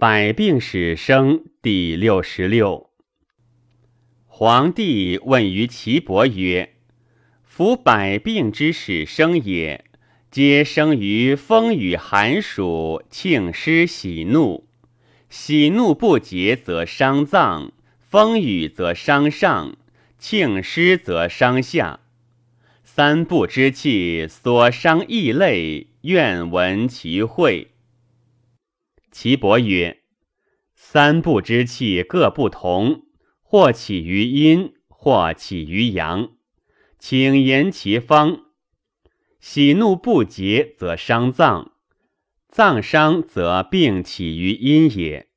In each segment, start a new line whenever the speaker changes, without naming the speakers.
百病始生第六十六。皇帝问于岐伯曰：“夫百病之始生也，皆生于风雨寒暑、庆师喜怒。喜怒不节，则伤脏；风雨则伤上；庆师则伤下。三不之气，所伤异类，愿闻其会。”岐伯曰：“三部之气各不同，或起于阴，或起于阳，请言其方。喜怒不节，则伤脏；脏伤，则病起于阴也。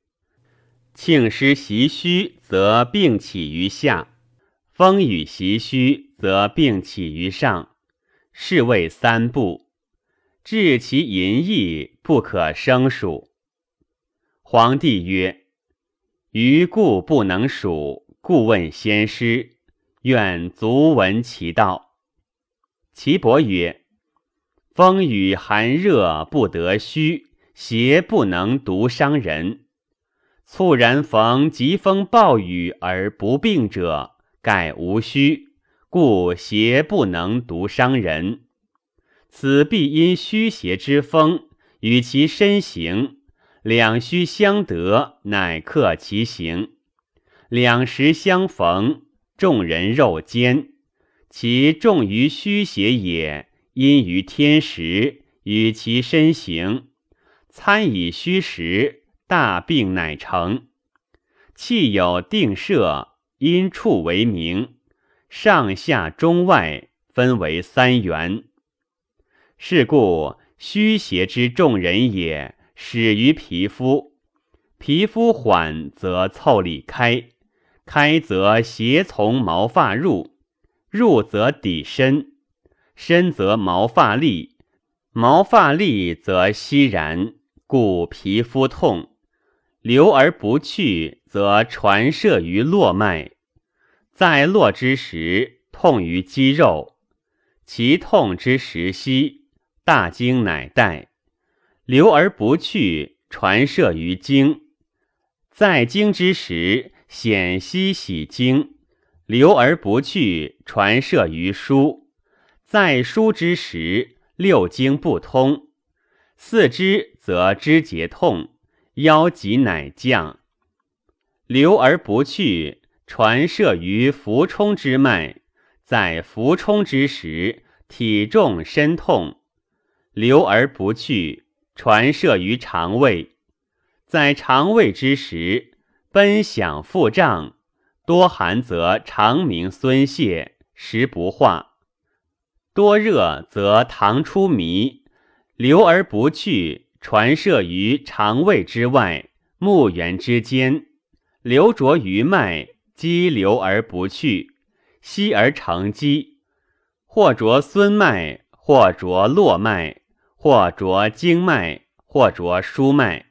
庆师袭虚，则病起于下；风雨袭虚，则病起于上。是谓三部。治其淫逸，不可生数。”皇帝曰：“余故不能数，故问先师，愿足闻其道。”岐伯曰：“风雨寒热不得虚，邪不能独伤人。猝然逢疾风暴雨而不病者，盖无虚，故邪不能独伤人。此必因虚邪之风与其身形。”两虚相得，乃克其形；两实相逢，众人肉坚。其重于虚邪也，因于天时，与其身形。参以虚实，大病乃成。气有定摄，因处为名。上下中外分为三元。是故虚邪之众人也。始于皮肤，皮肤缓则腠理开，开则邪从毛发入，入则底深，深则毛发立，毛发立则息然，故皮肤痛。流而不去，则传射于络脉，在络之时痛于肌肉，其痛之时息，大经乃带。流而不去，传射于经；在经之时，显息喜经；流而不去，传射于书；在书之时，六经不通。四肢则肢节痛，腰脊乃降；流而不去，传射于浮冲之脉；在浮冲之时，体重身痛；流而不去。传射于肠胃，在肠胃之时，奔响腹胀，多寒则肠鸣孙泄，食不化；多热则糖出糜，流而不去，传射于肠胃之外，目缘之间，流浊于脉，积流而不去，息而成积，或浊孙脉，或浊络脉。或着经脉，或着输脉，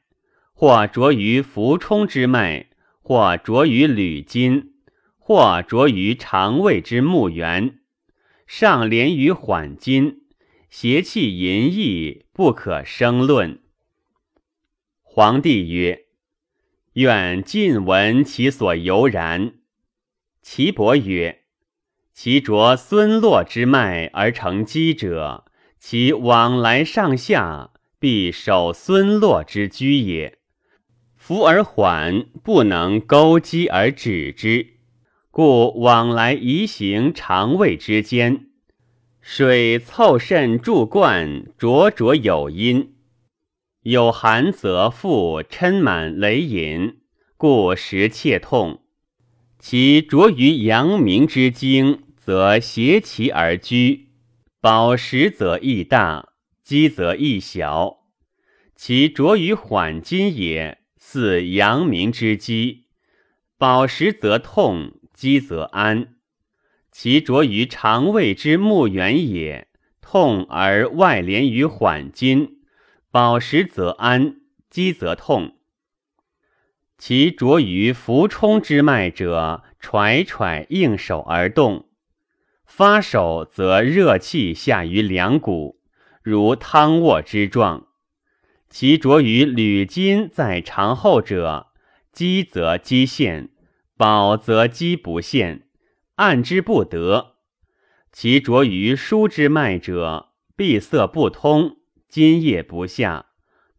或着于浮冲之脉，或着于履筋，或着于肠胃之木源，上连于缓筋，邪气淫逸，不可生论。皇帝曰：“愿尽闻其所由然。”岐伯曰：“其着孙络之脉而成积者。”其往来上下，必守孙络之居也。浮而缓，不能钩击而止之，故往来移行肠胃之间。水凑肾注灌，灼灼有因。有寒则腹嗔满雷饮，故食切痛。其着于阳明之经，则挟其而居。饱食则益大，饥则益小。其着于缓筋也，似阳明之积。饱食则痛，饥则安。其着于肠胃之木源也，痛而外连于缓筋。饱食则安，饥则痛。其着于浮冲之脉者，揣揣应手而动。发手则热气下于两股，如汤卧之状；其着于履金在长后者，积则积现，饱则积不现，按之不得。其着于输之脉者，闭塞不通，津液不下，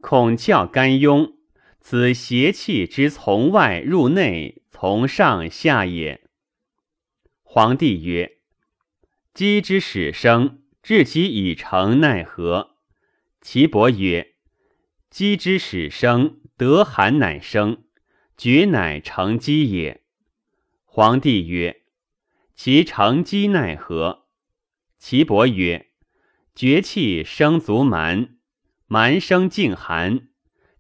孔窍干壅，此邪气之从外入内，从上下也。皇帝曰：“鸡之始生。”至其已成奈何？岐伯曰：“鸡之始生，得寒乃生，厥乃成鸡也。”皇帝曰：“其成鸡奈何？”岐伯曰：“厥气生足蛮，蛮生静寒，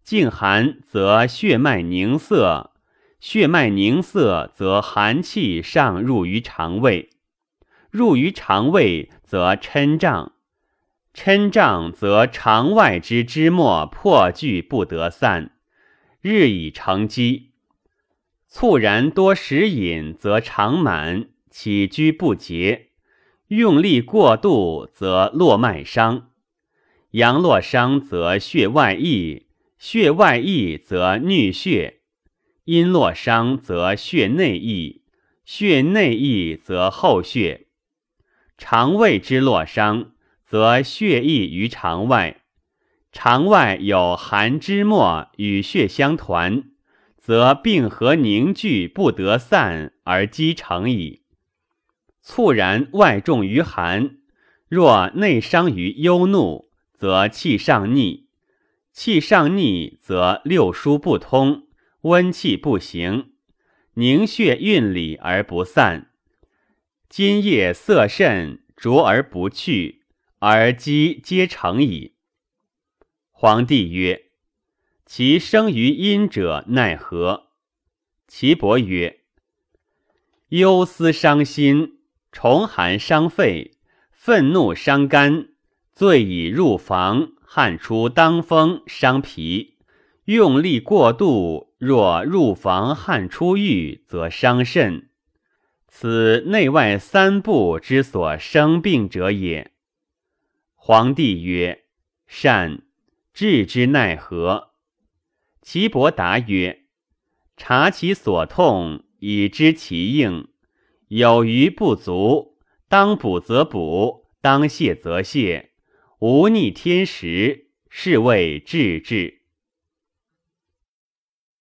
静寒则血脉凝涩，血脉凝涩则寒气上入于肠胃。”入于肠胃，则嗔胀；嗔胀，则肠外之脂末破聚不得散，日以成积。猝然多食饮，则肠满，起居不节；用力过度，则络脉伤。阳络伤，则血外溢；血外溢，则衄血；阴络伤，则血内溢；血内溢，则后血。肠胃之络伤，则血溢于肠外；肠外有寒之末与血相团，则病合凝聚不得散而积成矣。猝然外重于寒，若内伤于忧怒，则气上逆；气上逆，则六输不通，温气不行，凝血运里而不散。今夜色甚，浊而不去，而积皆成矣。皇帝曰：“其生于阴者奈何？”岐伯曰：“忧思伤心，重寒伤肺，愤怒伤肝，醉以入房，汗出当风，伤脾。用力过度，若入房汗出浴，则伤肾。”此内外三部之所生病者也。皇帝曰：“善，治之奈何？”岐伯答曰：“察其所痛，以知其应。有余不足，当补则补，当泻则泻，无逆天时，是谓治治。”